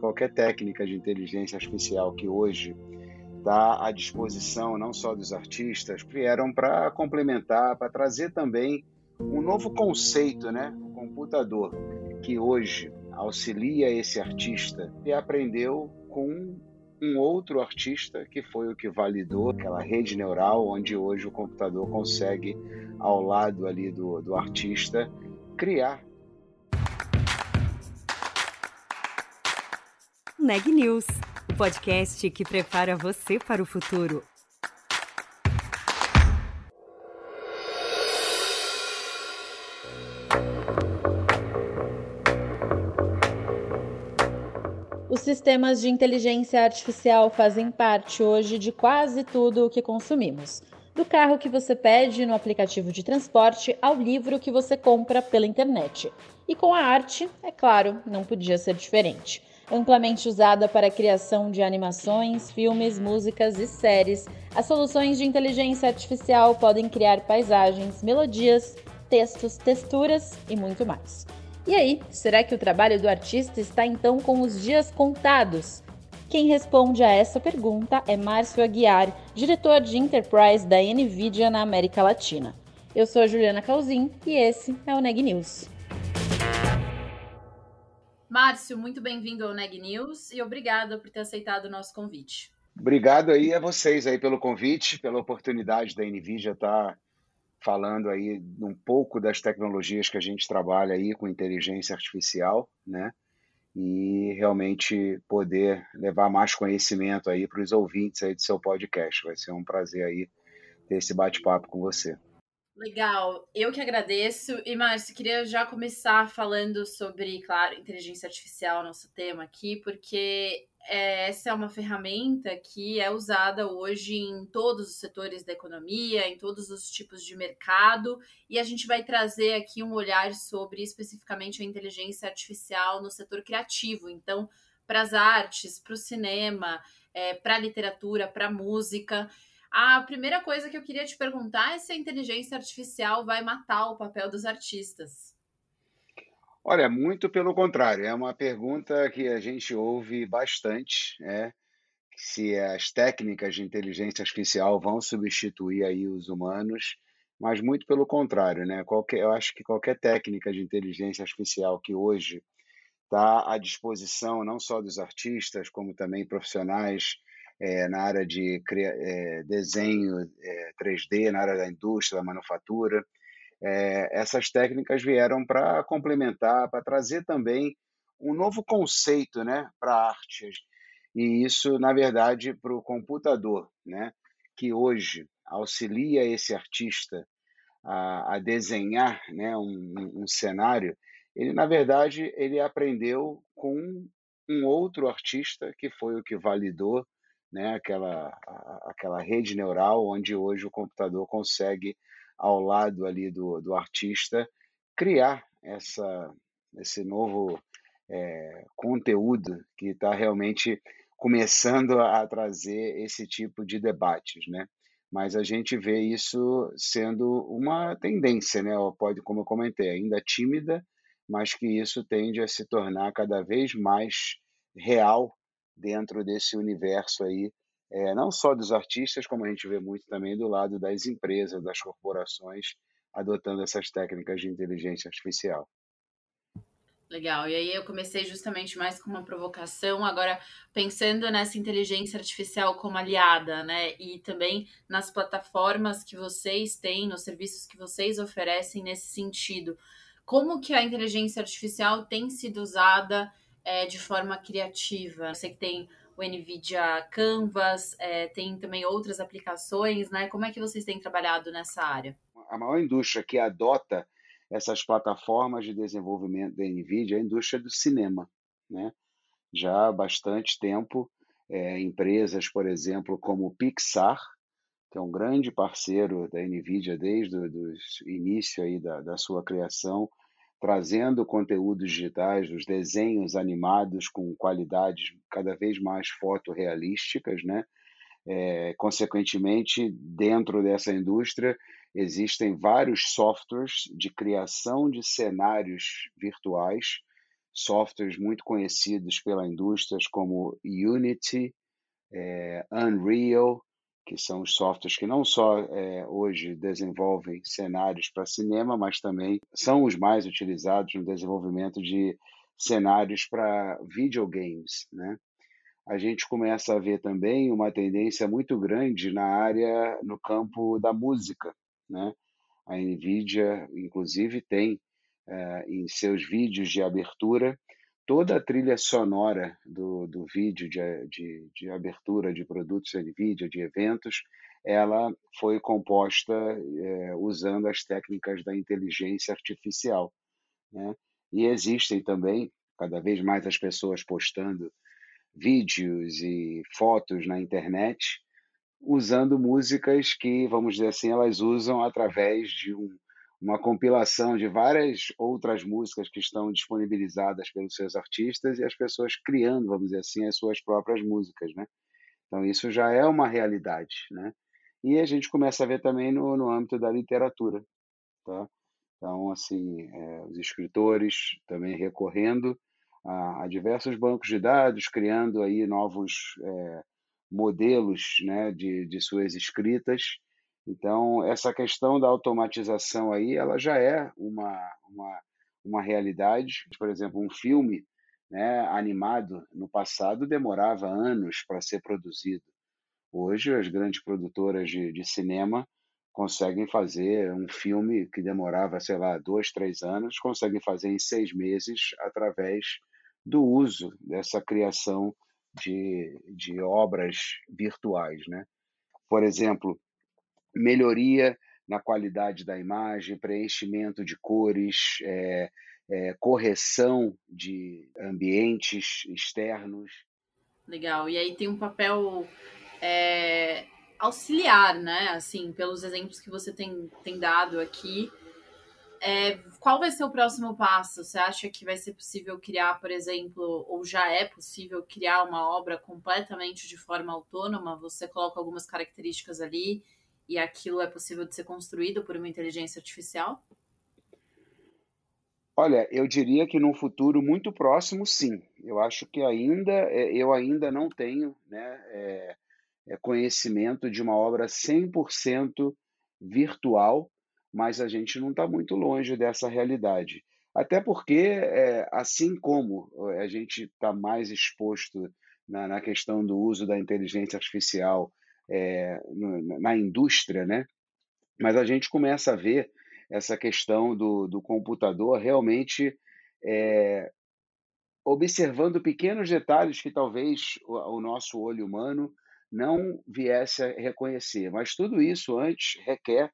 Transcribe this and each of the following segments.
qualquer técnica de inteligência artificial que hoje está à disposição não só dos artistas, vieram para complementar, para trazer também um novo conceito, né? O computador que hoje auxilia esse artista e aprendeu com um outro artista que foi o que validou aquela rede neural onde hoje o computador consegue ao lado ali do, do artista criar Neg News, o podcast que prepara você para o futuro. Os sistemas de inteligência artificial fazem parte hoje de quase tudo o que consumimos. Do carro que você pede no aplicativo de transporte ao livro que você compra pela internet. E com a arte, é claro, não podia ser diferente. Amplamente usada para a criação de animações, filmes, músicas e séries, as soluções de inteligência artificial podem criar paisagens, melodias, textos, texturas e muito mais. E aí, será que o trabalho do artista está então com os dias contados? Quem responde a essa pergunta é Márcio Aguiar, diretor de Enterprise da NVIDIA na América Latina. Eu sou Juliana Calzin e esse é o Neg News. Márcio, muito bem-vindo ao Neg News e obrigada por ter aceitado o nosso convite. Obrigado aí a vocês aí pelo convite, pela oportunidade da NVIDIA estar falando aí um pouco das tecnologias que a gente trabalha aí com inteligência artificial, né? E realmente poder levar mais conhecimento aí para os ouvintes aí do seu podcast. Vai ser um prazer aí ter esse bate-papo com você. Legal, eu que agradeço. E, Márcio, queria já começar falando sobre, claro, inteligência artificial, nosso tema aqui, porque é, essa é uma ferramenta que é usada hoje em todos os setores da economia, em todos os tipos de mercado, e a gente vai trazer aqui um olhar sobre especificamente a inteligência artificial no setor criativo. Então, para as artes, para o cinema, é, para a literatura, para a música. A primeira coisa que eu queria te perguntar é se a inteligência artificial vai matar o papel dos artistas. Olha, muito pelo contrário, é uma pergunta que a gente ouve bastante, é, se as técnicas de inteligência artificial vão substituir aí os humanos, mas muito pelo contrário, né? Qualquer, eu acho que qualquer técnica de inteligência artificial que hoje está à disposição não só dos artistas, como também profissionais é, na área de é, desenho é, 3D, na área da indústria, da manufatura. essas técnicas vieram para complementar, para trazer também um novo conceito né, para a arte. E isso, na verdade, para o computador, né, que hoje auxilia esse artista a, a desenhar né, um, um cenário, ele, na verdade, ele aprendeu com um outro artista que foi o que validou né, aquela, aquela rede neural onde hoje o computador consegue, ao lado ali do, do artista, criar essa, esse novo é, conteúdo que está realmente começando a trazer esse tipo de debates, né? Mas a gente vê isso sendo uma tendência, né? Pode, como eu comentei, ainda tímida, mas que isso tende a se tornar cada vez mais real dentro desse universo aí, é, não só dos artistas, como a gente vê muito também do lado das empresas, das corporações, adotando essas técnicas de inteligência artificial. Legal. E aí eu comecei justamente mais com uma provocação, agora pensando nessa inteligência artificial como aliada, né? E também nas plataformas que vocês têm, nos serviços que vocês oferecem nesse sentido. Como que a inteligência artificial tem sido usada é, de forma criativa. Eu sei que tem o NVIDIA Canvas, é, tem também outras aplicações, né? Como é que vocês têm trabalhado nessa área? A maior indústria que adota essas plataformas de desenvolvimento da NVIDIA é a indústria do cinema, né? Já há bastante tempo, é, empresas, por exemplo, como Pixar, que é um grande parceiro da NVIDIA desde o início aí da, da sua criação, trazendo conteúdos digitais, os desenhos animados com qualidades cada vez mais fotorrealísticas, né? É, consequentemente, dentro dessa indústria, existem vários softwares de criação de cenários virtuais softwares muito conhecidos pela indústria, como Unity, é, Unreal, que são os softwares que não só é, hoje desenvolvem cenários para cinema, mas também são os mais utilizados no desenvolvimento de cenários para videogames, né? A gente começa a ver também uma tendência muito grande na área, no campo da música, né? A NVIDIA, inclusive, tem eh, em seus vídeos de abertura toda a trilha sonora do, do vídeo de, de, de abertura de produtos NVIDIA, de eventos, ela foi composta eh, usando as técnicas da inteligência artificial. Né? E existem também, cada vez mais as pessoas postando vídeos e fotos na internet, usando músicas que, vamos dizer assim, elas usam através de um, uma compilação de várias outras músicas que estão disponibilizadas pelos seus artistas e as pessoas criando, vamos dizer assim, as suas próprias músicas, né? Então isso já é uma realidade, né? E a gente começa a ver também no, no âmbito da literatura, tá? Então, assim, é, os escritores também recorrendo a, a, diversos bancos de dados, criando aí novos é, modelos né, de, de suas escritas. Então, essa questão da automatização aí, ela já é uma, uma, uma realidade. Por exemplo, um filme né, animado no passado demorava anos para ser produzido. Hoje, as grandes produtoras de, de cinema conseguem fazer um filme que demorava, sei lá, dois, três anos, conseguem fazer em seis meses através do uso dessa criação de, de obras virtuais. Né? Por exemplo, melhoria na qualidade da imagem, preenchimento de cores, é, é, correção de ambientes externos. Legal. E aí tem um papel é, auxiliar, né? Assim, pelos exemplos que você tem, tem dado aqui. É, qual vai ser o próximo passo? Você acha que vai ser possível criar, por exemplo, ou já é possível criar uma obra completamente de forma autônoma? Você coloca algumas características ali e aquilo é possível de ser construído por uma inteligência artificial? Olha, eu diria que num futuro muito próximo, sim. Eu acho que ainda é, eu ainda não tenho né, é, é conhecimento de uma obra 100% virtual mas a gente não está muito longe dessa realidade. Até porque, é, assim como a gente está mais exposto na, na, questão do uso da inteligência artificial é, na indústria, né? mas a gente começa a ver essa questão do, do computador realmente é, observando pequenos detalhes que talvez o, o nosso olho humano não viesse a reconhecer. Mas tudo isso antes requer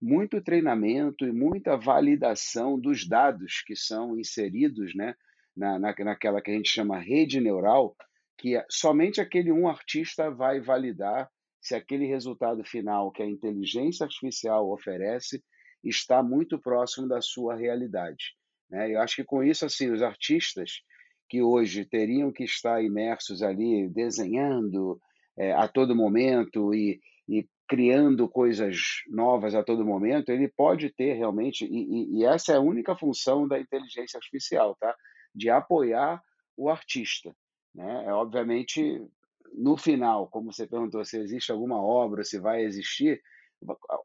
muito treinamento e muita validação dos dados que são inseridos né, na, na, naquela que a gente chama rede neural, que é, somente aquele um artista vai validar se aquele resultado final que a inteligência artificial oferece está muito próximo da sua realidade. Né? Eu acho que com isso, assim, os artistas que hoje teriam que estar imersos ali desenhando é, a todo momento e, e criando coisas novas a todo momento, ele pode ter realmente, e, e, essa é a única função da inteligência artificial, tá? de apoiar o artista. Né? É, obviamente, no final, como você perguntou, se existe alguma obra, se vai existir,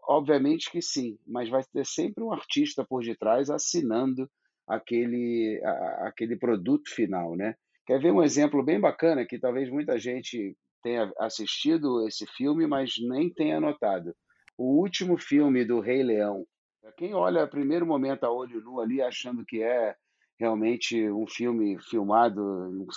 obviamente que sim, mas vai ter sempre um artista por detrás assinando aquele, a, aquele produto final. Né? Quer ver um exemplo bem bacana que talvez muita gente tenha assistido esse filme, mas nem tenha notado. O último filme do Rei Leão. Quem olha primeiro momento a olho nu ali, achando que é realmente um filme filmado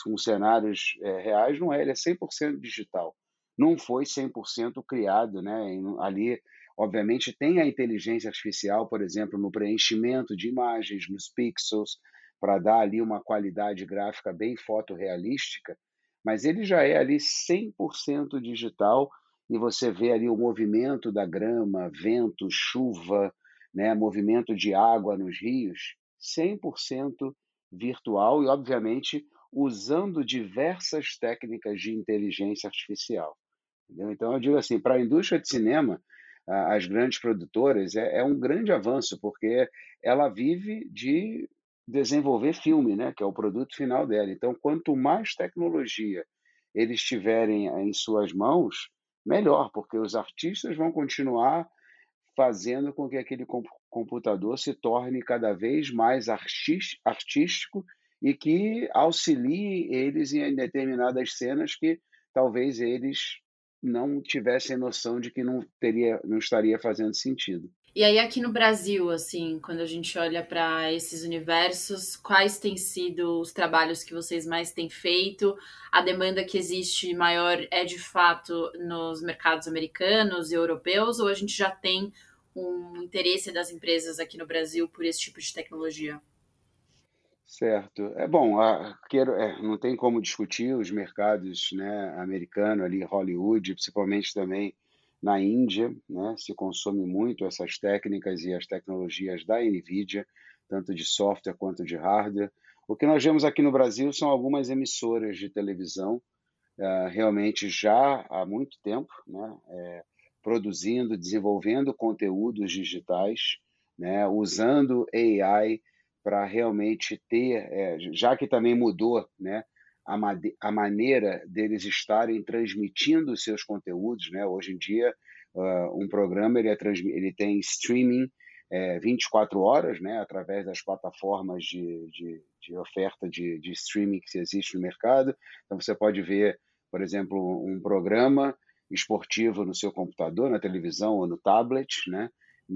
com cenários é, reais, não é, ele é 100% digital. Não foi 100% criado, né? Ali, obviamente, tem a inteligência artificial, por exemplo, no preenchimento de imagens, nos pixels, para dar ali uma qualidade gráfica bem fotorrealística, mas ele já é ali 100% digital e você vê ali o movimento da grama, vento, chuva, né, movimento de água nos rios, 100% virtual e, obviamente, usando diversas técnicas de inteligência artificial. Entendeu? Então, eu digo assim, para a indústria de cinema, as grandes produtoras, é, é um grande avanço, porque ela vive de desenvolver filme, né, que é o produto final dela. Então, quanto mais tecnologia eles tiverem em suas mãos, melhor, porque os artistas vão continuar fazendo com que aquele computador se torne cada vez mais artístico e que auxilie eles em determinadas cenas que talvez eles não tivessem noção de que não teria, não estaria fazendo sentido. E aí aqui no Brasil, assim, quando a gente olha para esses universos, quais têm sido os trabalhos que vocês mais têm feito? A demanda que existe maior é de fato nos mercados americanos e europeus ou a gente já tem um interesse das empresas aqui no Brasil por esse tipo de tecnologia? Certo. É bom, a, quero, é, não tem como discutir os mercados né, americano ali, Hollywood, principalmente também na Índia, né, se consome muito essas técnicas e as tecnologias da NVIDIA, tanto de software quanto de hardware. O que nós vemos aqui no Brasil são algumas emissoras de televisão, uh, realmente já há muito tempo, né, é, produzindo, desenvolvendo conteúdos digitais, né, usando AI para realmente ter, é, já que também mudou né, a, a maneira deles estarem transmitindo seus conteúdos. Né? Hoje em dia, uh, um programa ele, é ele tem streaming é, 24 horas, né, através das plataformas de, de, de oferta de, de, streaming que existe no mercado. Então, você pode ver, por exemplo, um programa esportivo no seu computador, na televisão ou no tablet, né?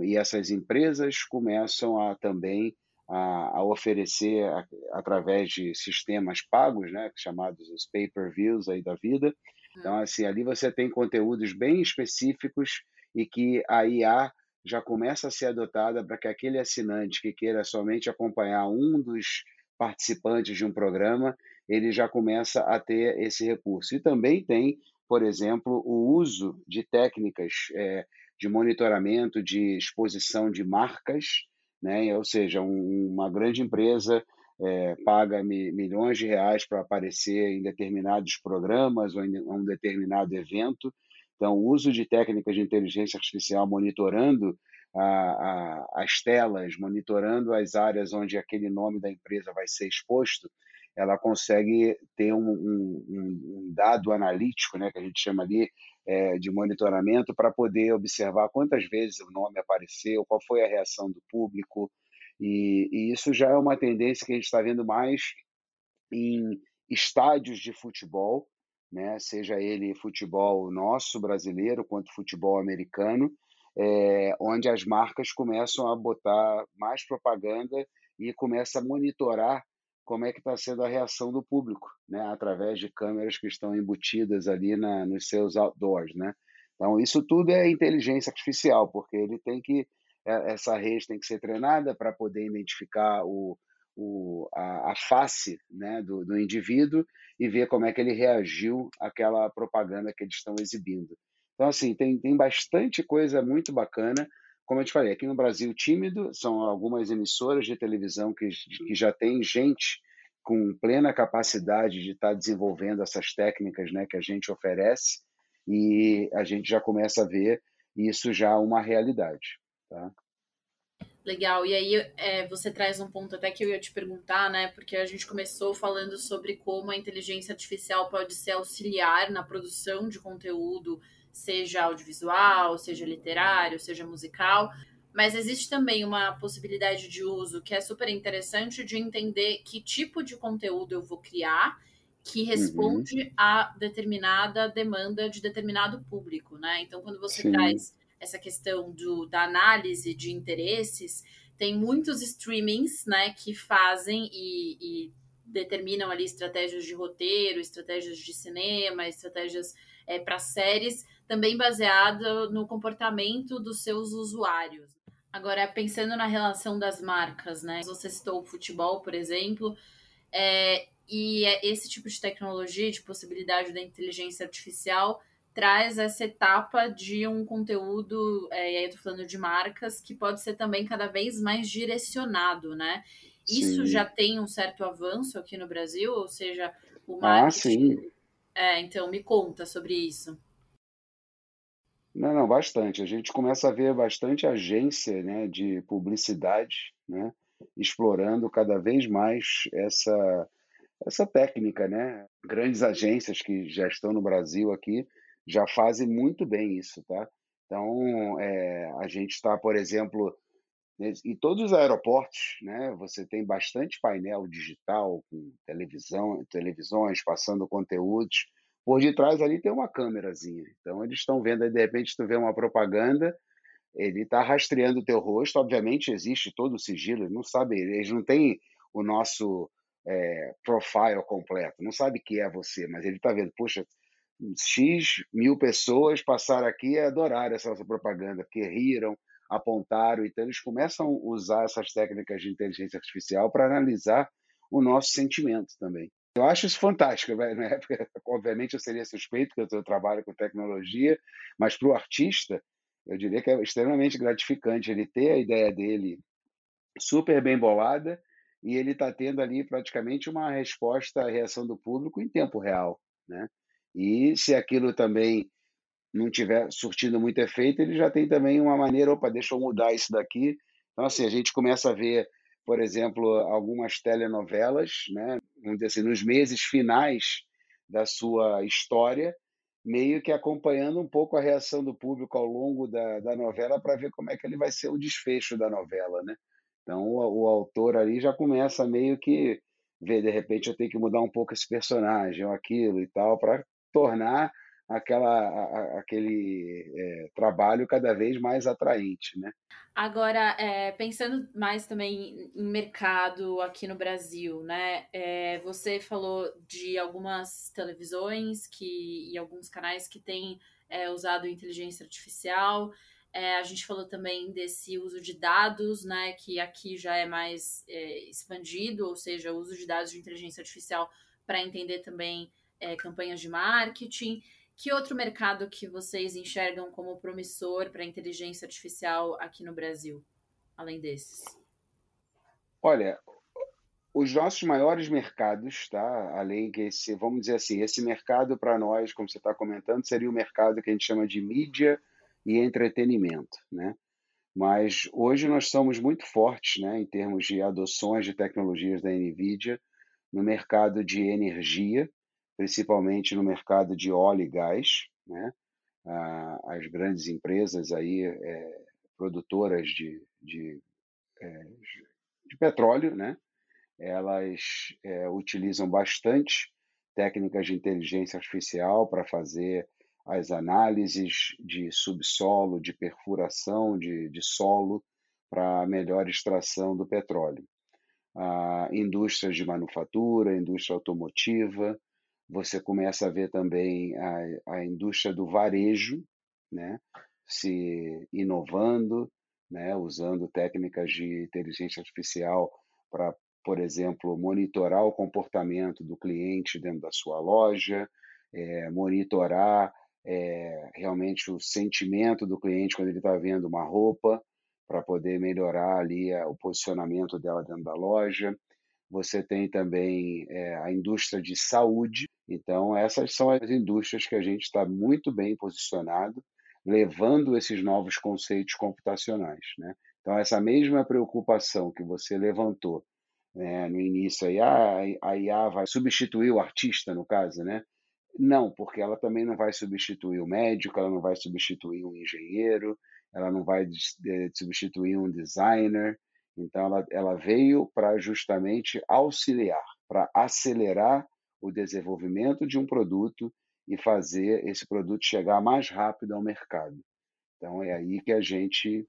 E essas empresas começam a também a, a oferecer a, através de sistemas pagos, né, chamados os pay-per-views aí da vida. Então, assim, ali você tem conteúdos bem específicos e que a IA já começa a ser adotada para que aquele assinante que queira somente acompanhar um dos participantes de um programa, ele já começa a ter esse recurso. E também tem, por exemplo, o uso de técnicas é, de monitoramento de exposição de marcas né? ou seja, um, uma grande empresa é, paga mi, milhões de reais para aparecer em determinados programas ou em um determinado evento. Então, o uso de técnicas de inteligência artificial monitorando a, a, as telas, monitorando as áreas onde aquele nome da empresa vai ser exposto, ela consegue ter um, um, um dado analítico, né, que a gente chama ali é, de monitoramento, para poder observar quantas vezes o nome apareceu, qual foi a reação do público. E, e isso já é uma tendência que a gente está vendo mais em estádios de futebol, né, seja ele futebol nosso brasileiro quanto futebol americano, é, onde as marcas começam a botar mais propaganda e começa a monitorar como é que está sendo a reação do público, né, através de câmeras que estão embutidas ali na, nos seus outdoors, né. Então isso tudo é inteligência artificial, porque ele tem que é, essa rede tem que ser treinada para poder identificar o, o, a, a face né, do, do indivíduo e ver como é que ele reagiu àquela propaganda que eles estão exibindo. Então, assim, tem, tem bastante coisa muito bacana como eu te falei, aqui no Brasil, tímido, são algumas emissoras de televisão que, que já tem gente com plena capacidade de estar tá desenvolvendo essas técnicas né, que a gente oferece e a gente já começa a ver isso já uma realidade. Tá? Legal, e aí é, você traz um ponto até que eu ia te perguntar, né? Porque a gente começou falando sobre como a inteligência artificial pode ser auxiliar na produção de conteúdo seja audiovisual, seja literário, seja musical. Mas existe também uma possibilidade de uso que é super interessante de entender que tipo de conteúdo eu vou criar que uhum. responde uhum. a determinada demanda de determinado público, né? Então, quando você Sim. traz essa questão do, da análise de interesses, tem muitos streamings, né, que fazem e, e determinam ali estratégias de roteiro, estratégias de cinema, estratégias é, para séries, também baseada no comportamento dos seus usuários. Agora, pensando na relação das marcas, né? Você citou o futebol, por exemplo, é, e é esse tipo de tecnologia, de possibilidade da inteligência artificial, traz essa etapa de um conteúdo, é, e aí eu tô falando de marcas, que pode ser também cada vez mais direcionado, né? Sim. Isso já tem um certo avanço aqui no Brasil, ou seja, o marketing... Ah, sim. É, então me conta sobre isso. Não, não, bastante. A gente começa a ver bastante agência né, de publicidade, né, explorando cada vez mais essa, essa técnica, né? Grandes agências que já estão no Brasil aqui já fazem muito bem isso, tá? Então, é, a gente está, por exemplo, em todos os aeroportos, né, você tem bastante painel digital com televisão, televisões passando conteúdos. Por detrás ali tem uma câmerazinha. Então eles estão vendo, aí, de repente tu vê uma propaganda, ele está rastreando o teu rosto. Obviamente existe todo o sigilo, não sabe, eles não têm o nosso é, profile completo, não sabe que é você, mas ele está vendo, puxa, X mil pessoas passaram aqui e adoraram essa nossa propaganda, porque riram, apontaram. Então, eles começam a usar essas técnicas de inteligência artificial para analisar o nosso sentimento também. Eu acho isso fantástico. Né? Obviamente, eu seria suspeito, porque eu trabalho com tecnologia, mas para o artista, eu diria que é extremamente gratificante ele ter a ideia dele super bem bolada e ele está tendo ali praticamente uma resposta à reação do público em tempo real. Né? E se aquilo também não tiver surtindo muito efeito, ele já tem também uma maneira, opa, deixa eu mudar isso daqui. Então, assim, a gente começa a ver, por exemplo, algumas telenovelas, né, vamos dizer assim, nos meses finais da sua história, meio que acompanhando um pouco a reação do público ao longo da, da novela para ver como é que ele vai ser o desfecho da novela, né? Então, o, o autor ali já começa meio que ver, de repente, eu tenho que mudar um pouco esse personagem ou aquilo e tal, para tornar aquela, a, aquele é, trabalho cada vez mais atraente, né? Agora, é, pensando mais também em mercado aqui no Brasil, né? É, você falou de algumas televisões que, e alguns canais que têm usado inteligência artificial. A gente falou também desse uso de dados, né? Que aqui já é mais expandido, ou seja, o uso de dados de inteligência artificial para entender também campanhas de marketing. Que outro mercado que vocês enxergam como promissor para inteligência artificial aqui no Brasil, além desses? Olha, os nossos maiores mercados, tá? Além que esse, vamos dizer assim, esse mercado para nós, como você está comentando, seria o mercado que a gente chama de mídia e entretenimento, né? Mas hoje nós somos muito fortes, né, em termos de adoções de tecnologias da Nvidia no mercado de energia, principalmente no mercado de óleo e gás, né? as grandes empresas aí é, produtoras de, de, é, de, petróleo, né? elas é, utilizam bastante técnicas de inteligência artificial para fazer as análises de subsolo, de perfuração de, de solo para melhor extração do petróleo. A indústrias de manufatura, indústria automotiva, você começa a ver também a, a indústria do varejo né, se inovando, né, usando técnicas de inteligência artificial para, por exemplo, monitorar o comportamento do cliente dentro da sua loja, é, monitorar é, realmente o sentimento do cliente quando ele está vendo uma roupa, para poder melhorar ali o posicionamento dela dentro da loja. Você tem também é, a indústria de saúde, então, essas são as indústrias que a gente está muito bem posicionado, levando esses novos conceitos computacionais. Né? Então, essa mesma preocupação que você levantou né, no início, aí, ah, a IA vai substituir o artista, no caso, né? Não, porque ela também não vai substituir o médico, ela não vai substituir um engenheiro, ela não vai substituir um designer. Então, ela, ela veio para justamente auxiliar, para acelerar o desenvolvimento de um produto e fazer esse produto chegar mais rápido ao mercado. Então é aí que a gente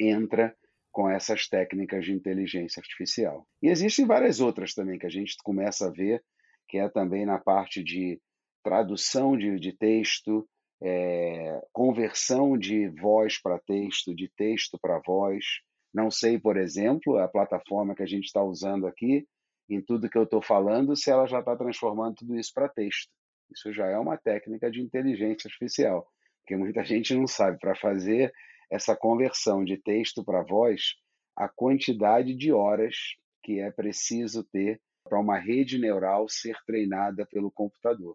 entra com essas técnicas de inteligência artificial. E existem várias outras também que a gente começa a ver, que é também na parte de tradução de, de texto, é, conversão de voz para texto, de texto para voz. Não sei, por exemplo, a plataforma que a gente está usando aqui, em tudo que eu estou falando se ela já está transformando tudo isso para texto. Isso já é uma técnica de inteligência artificial, porque muita gente não sabe. Para fazer essa conversão de texto para voz, a quantidade de horas que é preciso ter para uma rede neural ser treinada pelo computador.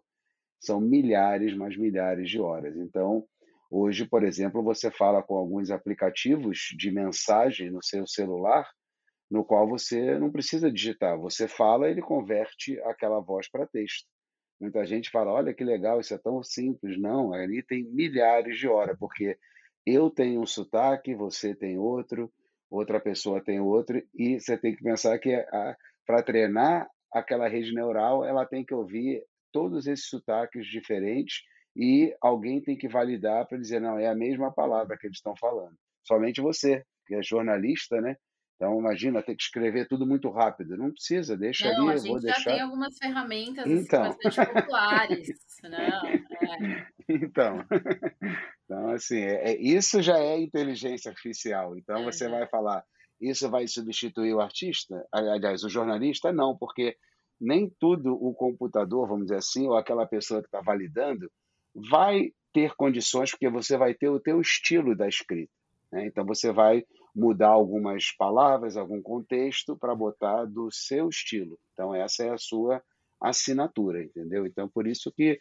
São milhares, mas milhares de horas. Então, hoje, por exemplo, você fala com alguns aplicativos de mensagem no seu celular, no qual você não precisa digitar, você fala, ele converte aquela voz para texto. Muita gente fala: olha que legal, isso é tão simples. Não, ali tem milhares de horas, porque eu tenho um sotaque, você tem outro, outra pessoa tem outro, e você tem que pensar que para treinar aquela rede neural, ela tem que ouvir todos esses sotaques diferentes e alguém tem que validar para dizer, não, é a mesma palavra que eles estão falando. Somente você, que é jornalista, né? Então, imagina, ter que escrever tudo muito rápido. Não precisa, deixa não, ali, a gente vou já deixar. tem algumas ferramentas então. assim, bastante populares, né? É. Então, então, assim, é, é, isso já é inteligência artificial. Então, você vai falar, isso vai substituir o artista? Aliás, o jornalista? Não, porque nem tudo o computador, vamos dizer assim, ou aquela pessoa que está validando, vai ter condições, porque você vai ter o teu estilo da escrita. Né? Então, você vai mudar algumas palavras, algum contexto para botar do seu estilo. Então essa é a sua assinatura, entendeu? Então por isso que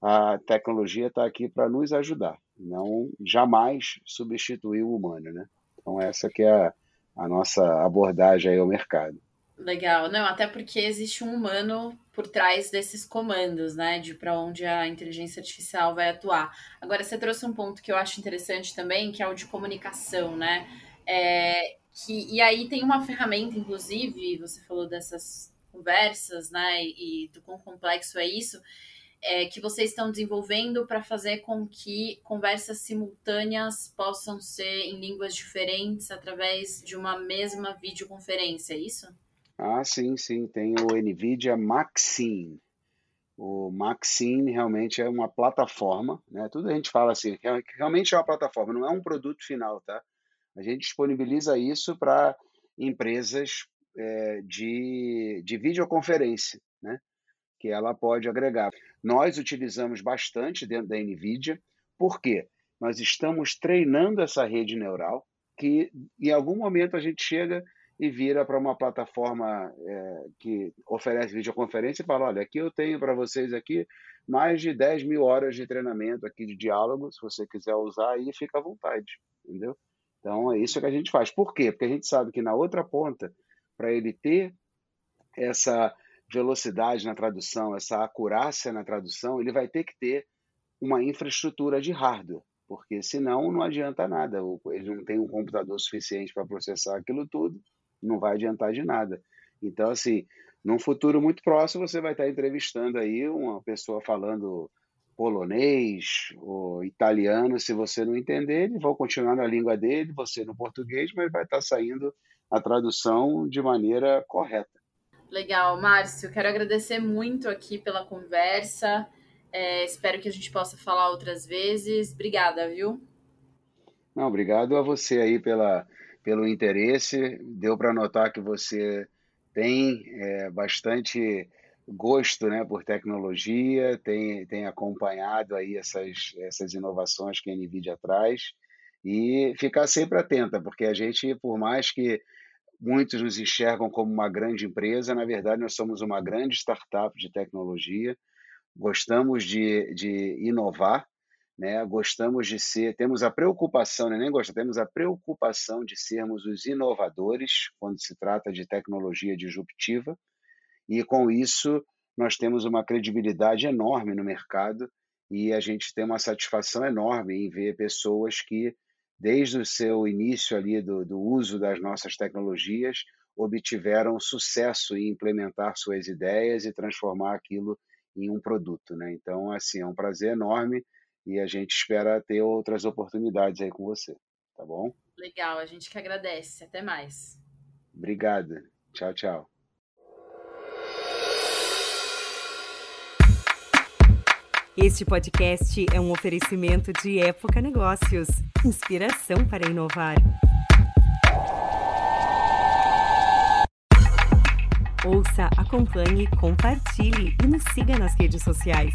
a tecnologia está aqui para nos ajudar, não jamais substituir o humano, né? Então essa que é a, a nossa abordagem aí ao mercado. Legal, não, até porque existe um humano por trás desses comandos, né, de para onde a inteligência artificial vai atuar. Agora você trouxe um ponto que eu acho interessante também, que é o de comunicação, né? É, que, e aí tem uma ferramenta, inclusive, você falou dessas conversas, né? E, e do quão complexo é isso, é, que vocês estão desenvolvendo para fazer com que conversas simultâneas possam ser em línguas diferentes através de uma mesma videoconferência, é isso? Ah, sim, sim. Tem o NVIDIA Maxine. O Maxine realmente é uma plataforma, né? Tudo a gente fala assim, realmente é uma plataforma, não é um produto final, tá? A gente disponibiliza isso para empresas é, de, de videoconferência, né? que ela pode agregar. Nós utilizamos bastante dentro da NVIDIA, por quê? Nós estamos treinando essa rede neural, que em algum momento a gente chega e vira para uma plataforma é, que oferece videoconferência e fala, olha, aqui eu tenho para vocês aqui mais de 10 mil horas de treinamento aqui de diálogo, se você quiser usar aí, fica à vontade, entendeu? Então, é isso que a gente faz. Por quê? Porque a gente sabe que na outra ponta, para ele ter essa velocidade na tradução, essa acurácia na tradução, ele vai ter que ter uma infraestrutura de hardware, porque senão não adianta nada. Ele não tem um computador suficiente para processar aquilo tudo, não vai adiantar de nada. Então, assim, num futuro muito próximo, você vai estar entrevistando aí uma pessoa falando polonês ou italiano, se você não entender, eles vão continuar na língua dele, você no português, mas vai estar saindo a tradução de maneira correta. Legal, Márcio, quero agradecer muito aqui pela conversa. É, espero que a gente possa falar outras vezes. Obrigada, viu? Não, obrigado a você aí pela, pelo interesse. Deu para notar que você tem é, bastante gosto né, por tecnologia, tem, tem acompanhado aí essas, essas inovações que a NVIDIA traz e ficar sempre atenta, porque a gente, por mais que muitos nos enxergam como uma grande empresa, na verdade nós somos uma grande startup de tecnologia, gostamos de, de inovar, né? gostamos de ser, temos a preocupação, né? nem gostamos, temos a preocupação de sermos os inovadores quando se trata de tecnologia disruptiva, e com isso nós temos uma credibilidade enorme no mercado e a gente tem uma satisfação enorme em ver pessoas que, desde o seu início ali do, do uso das nossas tecnologias, obtiveram sucesso em implementar suas ideias e transformar aquilo em um produto, né? Então, assim, é um prazer enorme e a gente espera ter outras oportunidades aí com você, tá bom? Legal, a gente que agradece. Até mais. Obrigado. Tchau, tchau. Este podcast é um oferecimento de Época Negócios inspiração para inovar. Ouça, acompanhe, compartilhe e nos siga nas redes sociais.